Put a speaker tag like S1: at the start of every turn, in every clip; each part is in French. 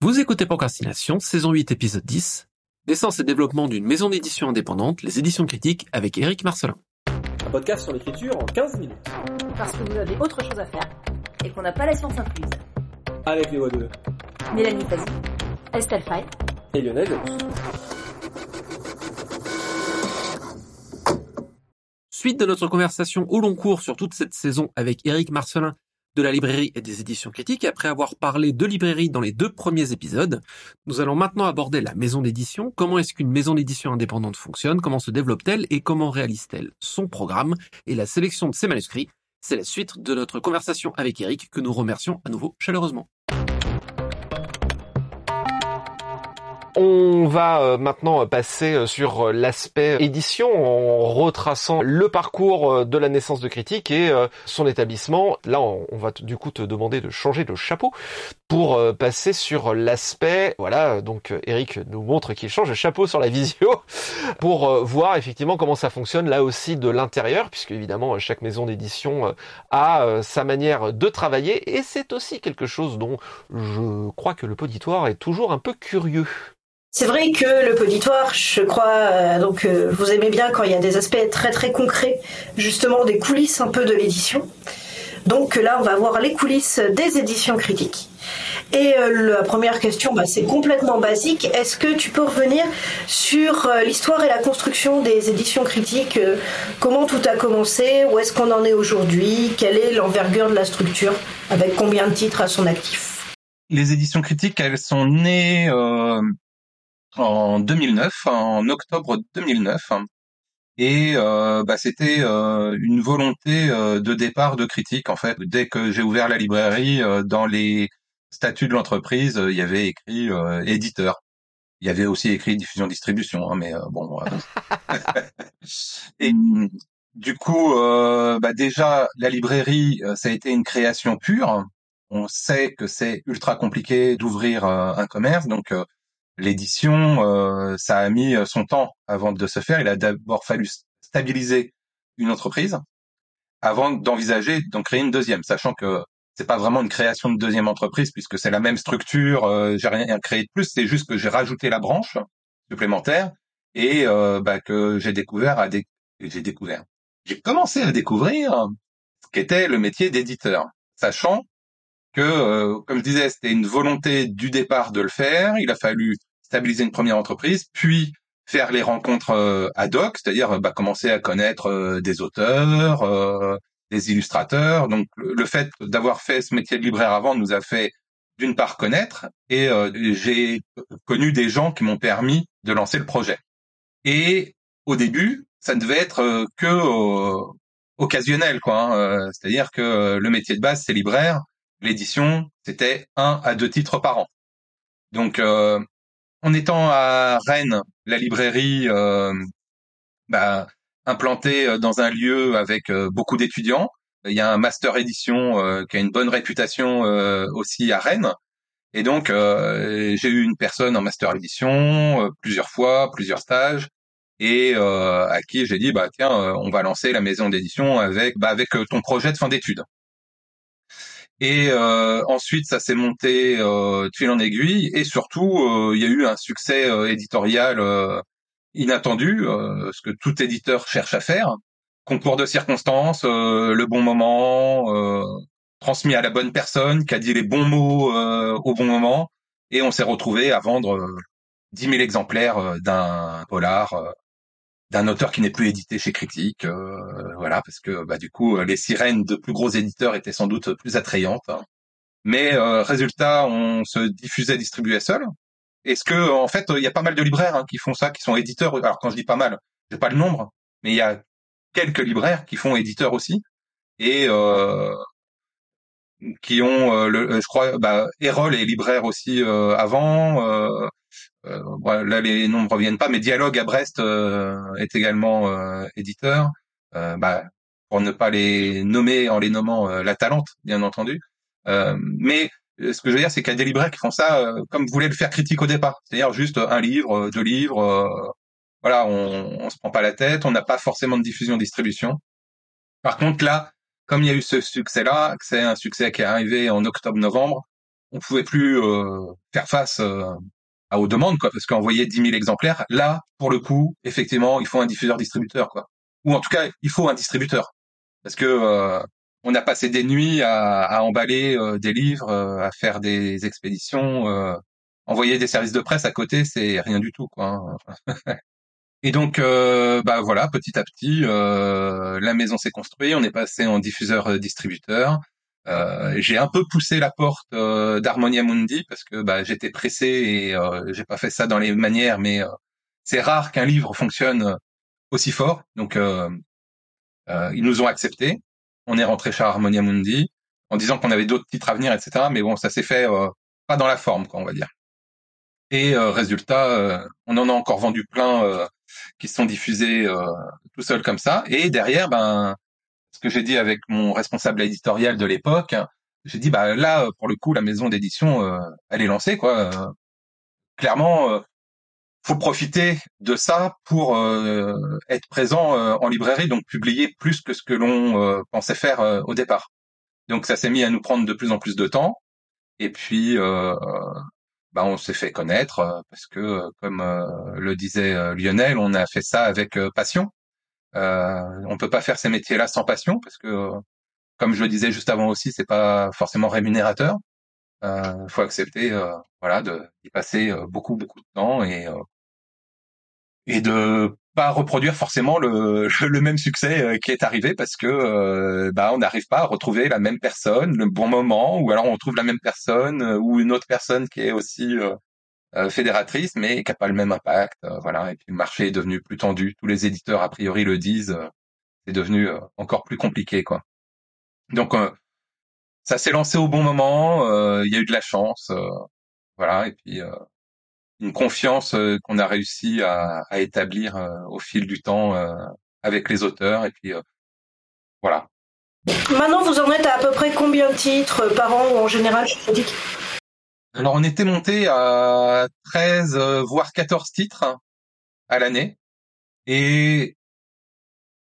S1: Vous écoutez Procrastination, saison 8, épisode 10. Naissance et développement d'une maison d'édition indépendante, les éditions critiques, avec Eric Marcelin.
S2: Un podcast sur l'écriture en 15 minutes.
S3: Parce que vous avez autre chose à faire et qu'on n'a pas la science incluse.
S2: Avec les voix de
S3: Mélanie Fazi, Estelle Fay
S2: et Lionel.
S1: Suite de notre conversation au long cours sur toute cette saison avec Eric Marcelin de la librairie et des éditions critiques. Après avoir parlé de librairie dans les deux premiers épisodes, nous allons maintenant aborder la maison d'édition. Comment est-ce qu'une maison d'édition indépendante fonctionne? Comment se développe-t-elle? Et comment réalise-t-elle son programme? Et la sélection de ses manuscrits C'est la suite de notre conversation avec Eric que nous remercions à nouveau chaleureusement.
S4: On va euh, maintenant passer euh, sur euh, l'aspect édition en retraçant le parcours de la naissance de Critique et son établissement. Là, on va du coup te demander de changer de chapeau pour passer sur l'aspect. Voilà, donc Eric nous montre qu'il change de chapeau sur la visio pour voir effectivement comment ça fonctionne là aussi de l'intérieur, puisque évidemment chaque maison d'édition a sa manière de travailler et c'est aussi quelque chose dont je crois que le poditoire est toujours un peu curieux.
S5: C'est vrai que le poditoire, je crois, euh, donc euh, vous aimez bien quand il y a des aspects très très concrets, justement des coulisses un peu de l'édition. Donc là, on va voir les coulisses des éditions critiques. Et euh, la première question, bah, c'est complètement basique. Est-ce que tu peux revenir sur l'histoire et la construction des éditions critiques Comment tout a commencé Où est-ce qu'on en est aujourd'hui Quelle est l'envergure de la structure Avec combien de titres à son actif?
S6: Les éditions critiques, elles sont nées en 2009, en octobre 2009. Et euh, bah, c'était euh, une volonté euh, de départ de critique en fait. Dès que j'ai ouvert la librairie, dans les statuts de l'entreprise, il y avait écrit éditeur. Il y avait aussi écrit diffusion distribution, hein, mais bon. et du coup, bah, déjà la librairie, ça a été une création pure. On sait que c'est ultra compliqué d'ouvrir un commerce, donc l'édition, euh, ça a mis euh, son temps avant de se faire. Il a d'abord fallu stabiliser une entreprise avant d'envisager d'en créer une deuxième, sachant que c'est pas vraiment une création de deuxième entreprise puisque c'est la même structure. Euh, j'ai rien créé de plus, c'est juste que j'ai rajouté la branche supplémentaire et euh, bah, que j'ai découvert à j'ai découvert. J'ai commencé à découvrir ce qu'était le métier d'éditeur, sachant que, comme je disais, c'était une volonté du départ de le faire. Il a fallu stabiliser une première entreprise, puis faire les rencontres euh, ad hoc, c'est-à-dire bah, commencer à connaître euh, des auteurs, euh, des illustrateurs. Donc le fait d'avoir fait ce métier de libraire avant nous a fait d'une part connaître et j'ai connu des gens qui m'ont permis de lancer le projet. Et au début, ça devait être que occasionnel, quoi. Hein. C'est-à-dire que le métier de base c'est libraire, l'édition c'était un à deux titres par an. Donc en étant à Rennes, la librairie euh, bah, implantée euh, dans un lieu avec euh, beaucoup d'étudiants. Il y a un master édition euh, qui a une bonne réputation aussi à Rennes. Et donc, j'ai eu une personne en master édition plusieurs fois, plusieurs stages, et à qui j'ai dit, bah tiens, on va lancer la maison d'édition avec, bah, avec ton projet de fin d'études. Et euh, ensuite, ça s'est monté euh, de fil en aiguille, et surtout, euh, il y a eu un succès euh, éditorial inattendu, ce que tout éditeur cherche à faire. Concours de circonstances, le bon moment, transmis à la bonne personne, qui a dit les bons mots au bon moment, et on s'est retrouvé à vendre 10 000 exemplaires d'un polar d'un auteur qui n'est plus édité chez Critique, euh, voilà, parce que bah, du coup les sirènes de plus gros éditeurs étaient sans doute plus attrayantes. Hein. Mais euh, résultat, on se diffusait, distribuait seul. Est-ce que en fait, il y a pas mal de libraires hein, qui font ça, qui sont éditeurs. Alors quand je dis pas mal, j'ai pas le nombre, mais il y a quelques libraires qui font éditeurs aussi et euh, qui ont, le, je crois, bah, Erol est libraire aussi avant. Euh, là, les noms ne reviennent pas, mais Dialogue à Brest euh, est également euh, éditeur. Bah, pour ne pas les nommer en les nommant la Talente, bien entendu. mais ce que je veux dire, c'est qu'il y a des libraires qui font ça comme voulaient le faire critique au départ, c'est-à-dire juste un livre, deux livres. voilà, on, on se prend pas la tête, on n'a pas forcément de diffusion, distribution. Par contre, là, comme il y a eu ce succès-là, c'est un succès qui est arrivé en octobre-novembre, on pouvait plus faire face à, aux demandes, quoi, parce qu'envoyer 10 000 exemplaires, là, pour le coup, effectivement, il faut un diffuseur-distributeur, quoi. Ou en tout cas, il faut un distributeur, parce que on a passé des nuits à, emballer des livres, à faire des expéditions envoyer des services de presse à côté, c'est rien du tout, quoi. Hein. Et donc, euh, bah voilà, petit à petit, euh, la maison s'est construite. On est passé en diffuseur-distributeur. Euh, j'ai un peu poussé la porte d'Harmonia Mundi parce que bah, j'étais pressé et j'ai pas fait ça dans les manières, mais c'est rare qu'un livre fonctionne aussi fort. Donc, ils nous ont acceptés. On est rentré chez Harmonia Mundi en disant qu'on avait d'autres titres à venir, etc. Mais bon, ça s'est fait pas dans la forme, quoi, on va dire. Et euh, résultat, euh, on en a encore vendu plein euh, qui sont diffusés tout seul comme ça. Et derrière, ben, ce que j'ai dit avec mon responsable éditorial de l'époque, j'ai dit bah là, pour le coup, la maison d'édition, elle est lancée quoi. clairement, faut profiter de ça pour être présent en librairie, donc publier plus que ce que l'on pensait faire au départ. Donc ça s'est mis à nous prendre de plus en plus de temps. Et puis, bah, on s'est fait connaître euh, parce que, euh, comme euh, le disait Lionel, on a fait ça avec passion. Euh, on peut pas faire ces métiers-là sans passion parce que, comme je le disais juste avant aussi, c'est pas forcément rémunérateur. Il faut accepter, voilà, de passer beaucoup beaucoup de temps et et de pas reproduire forcément le, le même succès euh, qui est arrivé parce que euh, bah on n'arrive pas à retrouver la même personne le bon moment ou alors on trouve la même personne euh, ou une autre personne qui est aussi fédératrice mais qui a pas le même impact voilà. Et puis le marché est devenu plus tendu. Tous les éditeurs a priori le disent c'est devenu encore plus compliqué quoi. Donc ça s'est lancé au bon moment il y a eu de la chance voilà. Et puis une confiance euh, qu'on a réussi à, établir euh, au fil du temps euh, avec les auteurs. Et puis voilà.
S5: Maintenant, vous en êtes à à peu près combien de titres par an ou en général
S6: Alors, on était monté à 13, voire 14 titres à l'année. Et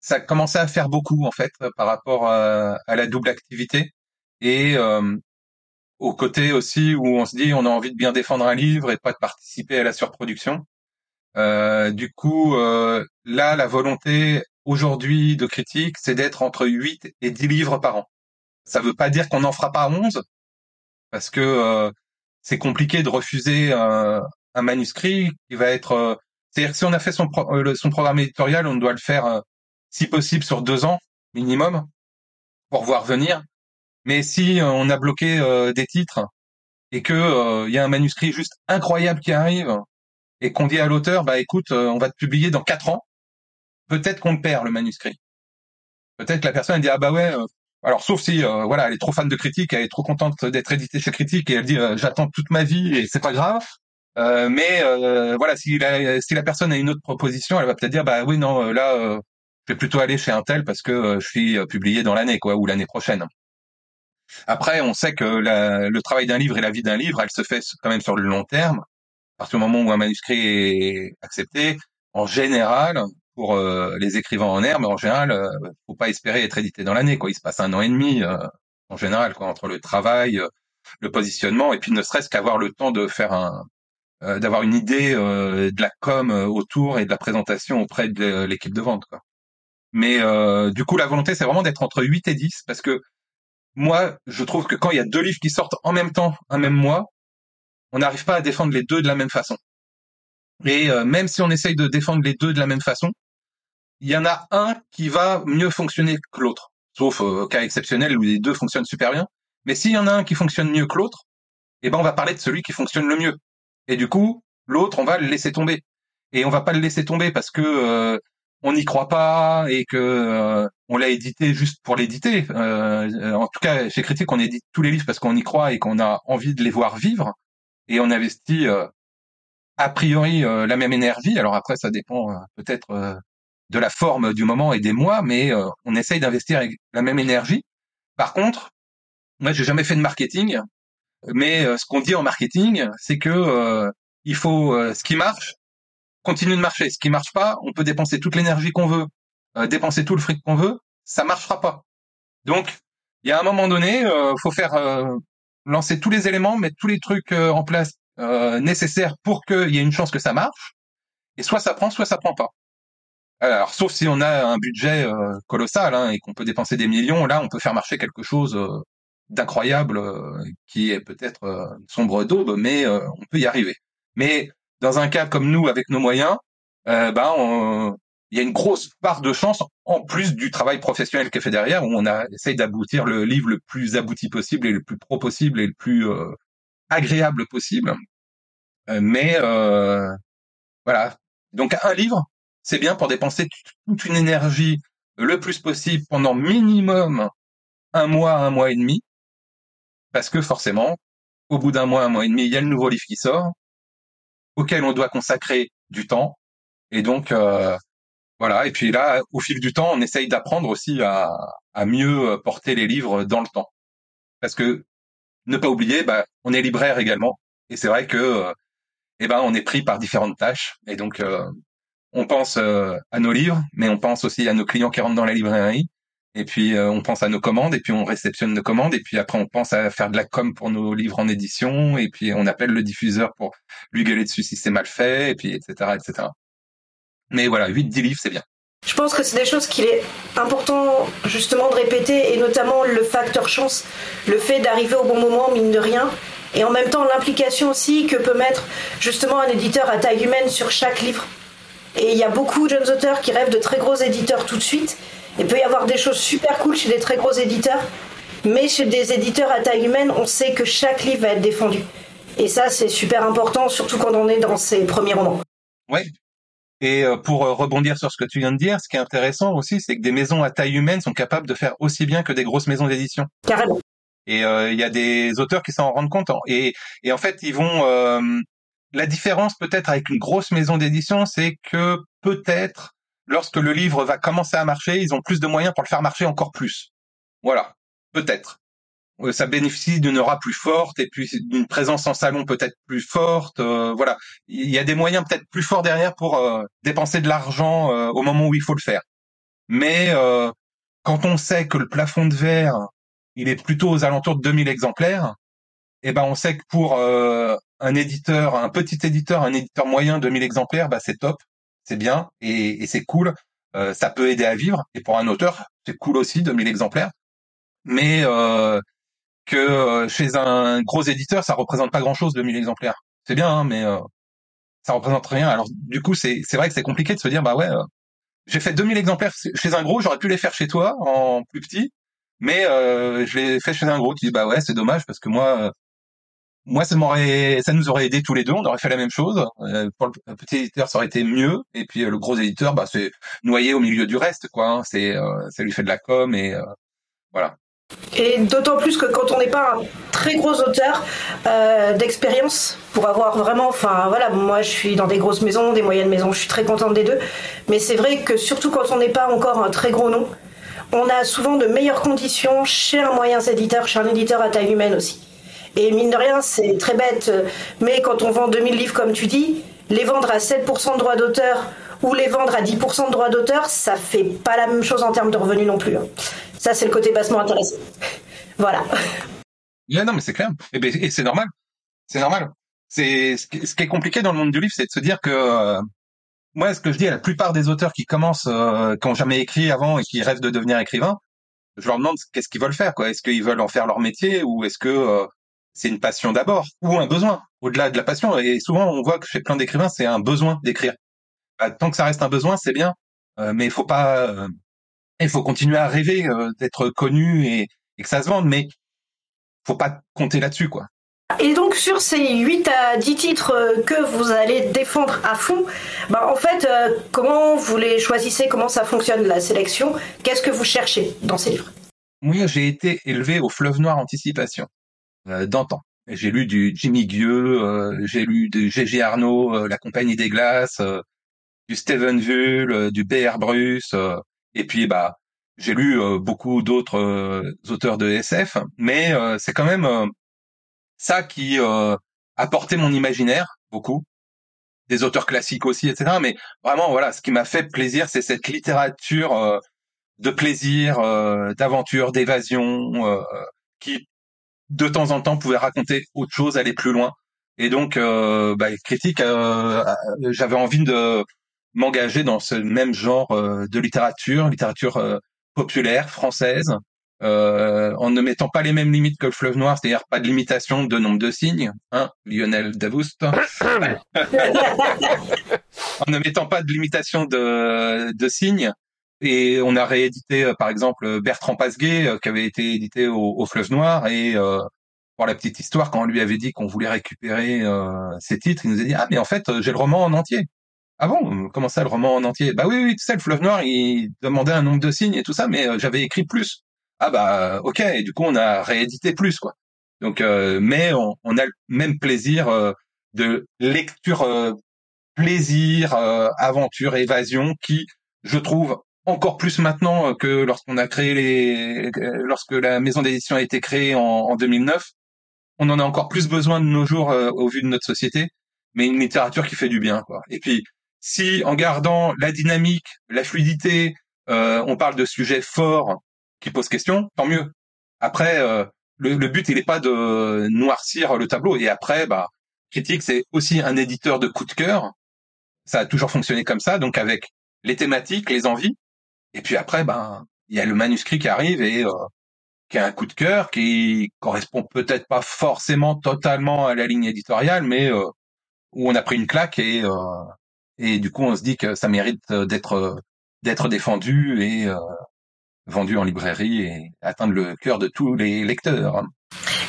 S6: ça commençait à faire beaucoup, en fait, par rapport à, à la double activité. Et au côté aussi où on se dit on a envie de bien défendre un livre et pas de participer à la surproduction. Euh, du coup, euh, là, la volonté aujourd'hui de critique, c'est d'être entre 8 et 10 livres par an. Ça veut pas dire qu'on n'en fera pas 11, parce que euh, c'est compliqué de refuser un, un, manuscrit qui va être... C'est-à-dire que si on a fait son, son programme éditorial, on doit le faire, si possible, sur deux ans minimum, pour voir venir. Mais si euh, on a bloqué euh, des titres et que il euh, y a un manuscrit juste incroyable qui arrive et qu'on dit à l'auteur bah écoute on va te publier dans quatre ans, peut-être qu'on perd le manuscrit. Peut-être que la personne elle dit ah bah ouais alors sauf si voilà elle est trop fan de critique, elle est trop contente d'être éditée chez critique et elle dit j'attends toute ma vie et c'est pas grave. mais voilà si la, si personne a une autre proposition, elle va peut-être dire bah oui non là je vais plutôt aller chez un tel parce que je suis publié dans l'année quoi ou l'année prochaine. Après, on sait que le travail d'un livre et la vie d'un livre, elle se fait quand même sur le long terme. À partir du moment où un manuscrit est accepté, en général, pour euh, les écrivains en herbe, en général, euh, faut pas espérer être édité dans l'année. Quoi, il se passe un an et demi euh, en général, quoi, entre le travail, euh, le positionnement, et puis ne serait-ce qu'avoir le temps de faire un, d'avoir une idée de la com autour et de la présentation auprès de l'équipe de vente. Mais du coup, la volonté, c'est vraiment d'être entre 8 et 10, parce que moi, je trouve que quand il y a deux livres qui sortent en même temps, un même mois, on n'arrive pas à défendre les deux de la même façon. Et euh, même si on essaye de défendre les deux de la même façon, il y en a un qui va mieux fonctionner que l'autre. Sauf euh, cas exceptionnel où les deux fonctionnent super bien. Mais s'il y en a un qui fonctionne mieux que l'autre, eh ben on va parler de celui qui fonctionne le mieux. Et du coup, l'autre, on va le laisser tomber. Et on va pas le laisser tomber parce que euh, on n'y croit pas et que euh, on l'a édité juste pour l'éditer. Euh, en tout cas, chez Critique, on édite tous les livres parce qu'on y croit et qu'on a envie de les voir vivre. Et on investit euh, a priori la même énergie. Alors après, ça dépend peut-être de la forme du moment et des mois, mais on essaye d'investir avec la même énergie. Par contre, moi, j'ai jamais fait de marketing, mais ce qu'on dit en marketing, c'est que il faut ce qui marche, continue de marcher. Ce qui marche pas, on peut dépenser toute l'énergie qu'on veut, euh, dépenser tout le fric qu'on veut, ça marchera pas. Donc, il y a un moment donné, euh, faut faire euh, lancer tous les éléments, mettre tous les trucs euh, en place euh, nécessaires pour qu'il y ait une chance que ça marche. Et soit ça prend, soit ça prend pas. Alors, sauf si on a un budget euh, colossal hein, et qu'on peut dépenser des millions, là, on peut faire marcher quelque chose euh, d'incroyable euh, qui est peut-être sombre d'aube, mais on peut y arriver. Mais dans un cas comme nous, avec nos moyens, ben, il y a une grosse part de chance en plus du travail professionnel qui est fait derrière, où on a essaye d'aboutir le livre le plus abouti possible et le plus pro possible et le plus agréable possible. Euh, mais euh, voilà. Donc un livre, c'est bien pour dépenser toute une énergie le plus possible pendant minimum un mois, un mois et demi, parce que forcément, au bout d'un mois, un mois et demi, il y a le nouveau livre qui sort, auquel on doit consacrer du temps, et donc euh, voilà. Et puis là, au fil du temps, on essaye d'apprendre aussi à, à mieux porter les livres dans le temps, parce que ne pas oublier, bah, on est libraire également, et c'est vrai que euh, eh ben, on est pris par différentes tâches, et donc euh, on pense euh, à nos livres, mais on pense aussi à nos clients qui rentrent dans la librairie. Et puis euh, on pense à nos commandes, et puis on réceptionne nos commandes, et puis après on pense à faire de la com pour nos livres en édition, et puis on appelle le diffuseur pour lui gueuler dessus si c'est mal fait, et puis etc. etc. Mais voilà, 8-10 livres, c'est bien.
S5: Je pense que c'est des choses qu'il est important justement de répéter et notamment le facteur chance, le fait d'arriver au bon moment, mine de rien, et en même temps l'implication aussi que peut mettre justement un éditeur à taille humaine sur chaque livre. Et il y a beaucoup de jeunes auteurs qui rêvent de très gros éditeurs tout de suite. Il peut y avoir des choses super cool chez des très gros éditeurs, mais chez des éditeurs à taille humaine, on sait que chaque livre va être défendu. Et ça, c'est super important, surtout quand on est dans ses premiers romans.
S6: Ouais. Et euh, pour euh, rebondir sur ce que tu viens de dire, ce qui est intéressant aussi, c'est que des maisons à taille humaine sont capables de faire aussi bien que des grosses maisons d'édition.
S5: Carrément.
S6: Et euh, il y a des auteurs qui s'en rendent compte. Et, et en fait, ils vont. euh, la différence peut-être avec une grosse maison d'édition, c'est que peut-être lorsque le livre va commencer à marcher, ils ont plus de moyens pour le faire marcher encore plus. Voilà, peut-être. Euh, Ça bénéficie d'une aura plus forte et puis d'une présence en salon peut-être plus forte. euh, voilà, il y a des moyens peut-être plus forts derrière pour euh, dépenser de l'argent euh, au moment où il faut le faire. Mais euh, quand on sait que le plafond de verre il est plutôt aux alentours de 2000 exemplaires, et ben on sait que pour euh, un éditeur, un petit éditeur, un éditeur moyen, 2000 exemplaires, bah c'est top, c'est bien et, et c'est cool. Ça peut aider à vivre. Et pour un auteur, c'est cool aussi, 2000 exemplaires. Mais euh, que euh, chez un gros éditeur, ça représente pas grand-chose, 2000 exemplaires. C'est bien, hein, mais euh, ça représente rien. Alors du coup, c'est vrai que c'est compliqué de se dire, bah ouais, euh, j'ai fait 2000 exemplaires chez un gros, j'aurais pu les faire chez toi en plus petit, mais euh, je l'ai fait chez un gros. Tu dis, bah ouais, c'est dommage parce que moi, euh, moi, ça m'aurait, ça nous aurait aidé tous les deux, on aurait fait la même chose. Euh, pour le petit éditeur, ça aurait été mieux, et puis le gros éditeur, bah c'est noyé au milieu du reste, quoi. hein. C'est, ça lui fait de la com et voilà.
S5: Et d'autant plus que quand on n'est pas un très gros auteur euh, d'expérience, pour avoir vraiment, enfin voilà, moi je suis dans des grosses maisons, des moyennes maisons, je suis très contente des deux, mais c'est vrai que surtout quand on n'est pas encore un très gros nom, on a souvent de meilleures conditions chez un moyen éditeur, chez un éditeur à taille humaine aussi. Et mine de rien, c'est très bête, euh, mais quand on vend 2000 livres comme tu dis, les vendre à 7% de droits d'auteur ou les vendre à 10% de droits d'auteur, ça fait pas la même chose en termes de revenus non plus. hein. Ça, c'est le côté bassement intéressant. Voilà.
S6: Non, mais c'est clair. Et, ben, et c'est normal. C'est normal. C'est ce qui est compliqué dans le monde du livre, c'est de se dire que euh, moi, ce que je dis à la plupart des auteurs qui commencent, euh, qui ont jamais écrit avant et qui rêvent de devenir écrivain, je leur demande qu'est-ce qu'ils veulent faire. Est-ce qu'ils veulent en faire leur métier ou est-ce que euh, c'est une passion d'abord ou un besoin au-delà de la passion? Et souvent, on voit que chez plein d'écrivains, c'est un besoin d'écrire. Bah, tant que ça reste un besoin, c'est bien, euh, mais il faut pas, euh, il faut continuer à rêver euh, d'être connu et, et que ça se vende, mais faut pas compter là-dessus, quoi.
S5: Et donc sur ces 8 à 10 titres que vous allez défendre à fond, bah en fait, euh, comment vous les choisissez? Comment ça fonctionne la sélection? Qu'est-ce que vous cherchez dans ces livres?
S6: Moi, j'ai été élevé au Fleuve Noir Anticipation euh, d'antan. J'ai lu du Jimmy Gueux, euh, j'ai lu du G.G. Arnaud, La Compagnie des Glaces, du Stephen Vull, euh, du B.R. Bruce, euh, et puis bah j'ai lu euh, beaucoup d'autres auteurs de SF, mais c'est quand même ça qui a porté mon imaginaire beaucoup, des auteurs classiques aussi, etc. Mais vraiment, voilà, ce qui m'a fait plaisir, c'est cette littérature euh, de plaisir, euh, d'aventure, d'évasion, euh, qui de temps en temps pouvait raconter autre chose, aller plus loin. Et donc, bah, critique, j'avais envie de m'engager dans ce même genre euh, de littérature, littérature euh, populaire française, euh, en ne mettant pas les mêmes limites que le fleuve noir, c'est-à-dire pas de limitation de nombre de signes, hein, Lionel Davoust, en ne mettant pas de limitation de, de signes. Et on a réédité, euh, par exemple, Bertrand Pasguet, qui avait été édité au, au Fleuve Noir. Et euh, pour la petite histoire, quand on lui avait dit qu'on voulait récupérer euh, ses titres, il nous a dit ah mais en fait j'ai le roman en entier. Ah bon? Comment ça le roman en entier Bah oui oui, tu sais le Fleuve Noir, il demandait un nombre de signes et tout ça, mais euh, j'avais écrit plus. Ah bah ok. Et du coup on a réédité plus quoi. Donc euh, mais on, on a le même plaisir euh, de lecture euh, plaisir, euh, aventure, évasion, qui, je trouve, encore plus maintenant euh, que lorsqu'on a créé les, euh, lorsque la maison d'édition a été créée en, en 2009, on en a encore plus besoin de nos jours euh, au vu de notre société, mais une littérature qui fait du bien, quoi. Et puis, si en gardant la dynamique, la fluidité, euh, on parle de sujets forts qui posent question, tant mieux. Après, euh, le, le but, il n'est pas de noircir le tableau. Et après, bah, critique, c'est aussi un éditeur de coup de cœur. Ça a toujours fonctionné comme ça, donc avec les thématiques, les envies. Et puis après, ben, il y a le manuscrit qui arrive et euh, qui a un coup de cœur qui correspond peut-être pas forcément totalement à la ligne éditoriale, mais euh, où on a pris une claque et euh, et du coup on se dit que ça mérite euh, d'être euh, d'être défendu et euh, vendu en librairie et atteindre le cœur de tous les lecteurs.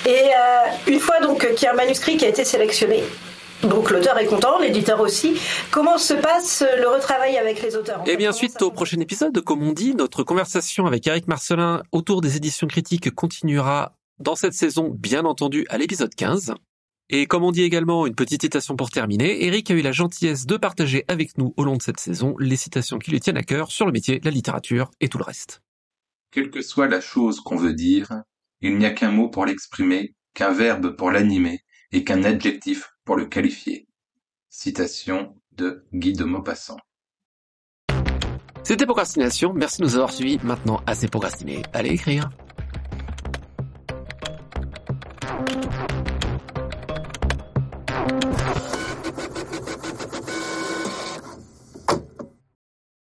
S5: Et euh, une fois donc qu'il y a un manuscrit qui a été sélectionné, donc l'auteur est content, l'éditeur aussi. Comment se passe le retravail avec les auteurs
S1: Et
S5: fait,
S1: bien suite au prochain épisode, comme on dit, notre conversation avec Eric Marcelin autour des éditions critiques continuera dans cette saison, bien entendu, à l'épisode 15. Et comme on dit également, une petite citation pour terminer, Eric a eu la gentillesse de partager avec nous au long de cette saison les citations qui lui tiennent à cœur sur le métier, la littérature et tout le reste.
S7: Quelle que soit la chose qu'on veut dire, il n'y a qu'un mot pour l'exprimer, qu'un verbe pour l'animer et qu'un adjectif pour le qualifier. Citation de Guy de Maupassant.
S1: C'était Procrastination, merci de nous avoir suivis, maintenant assez procrastiné, allez écrire.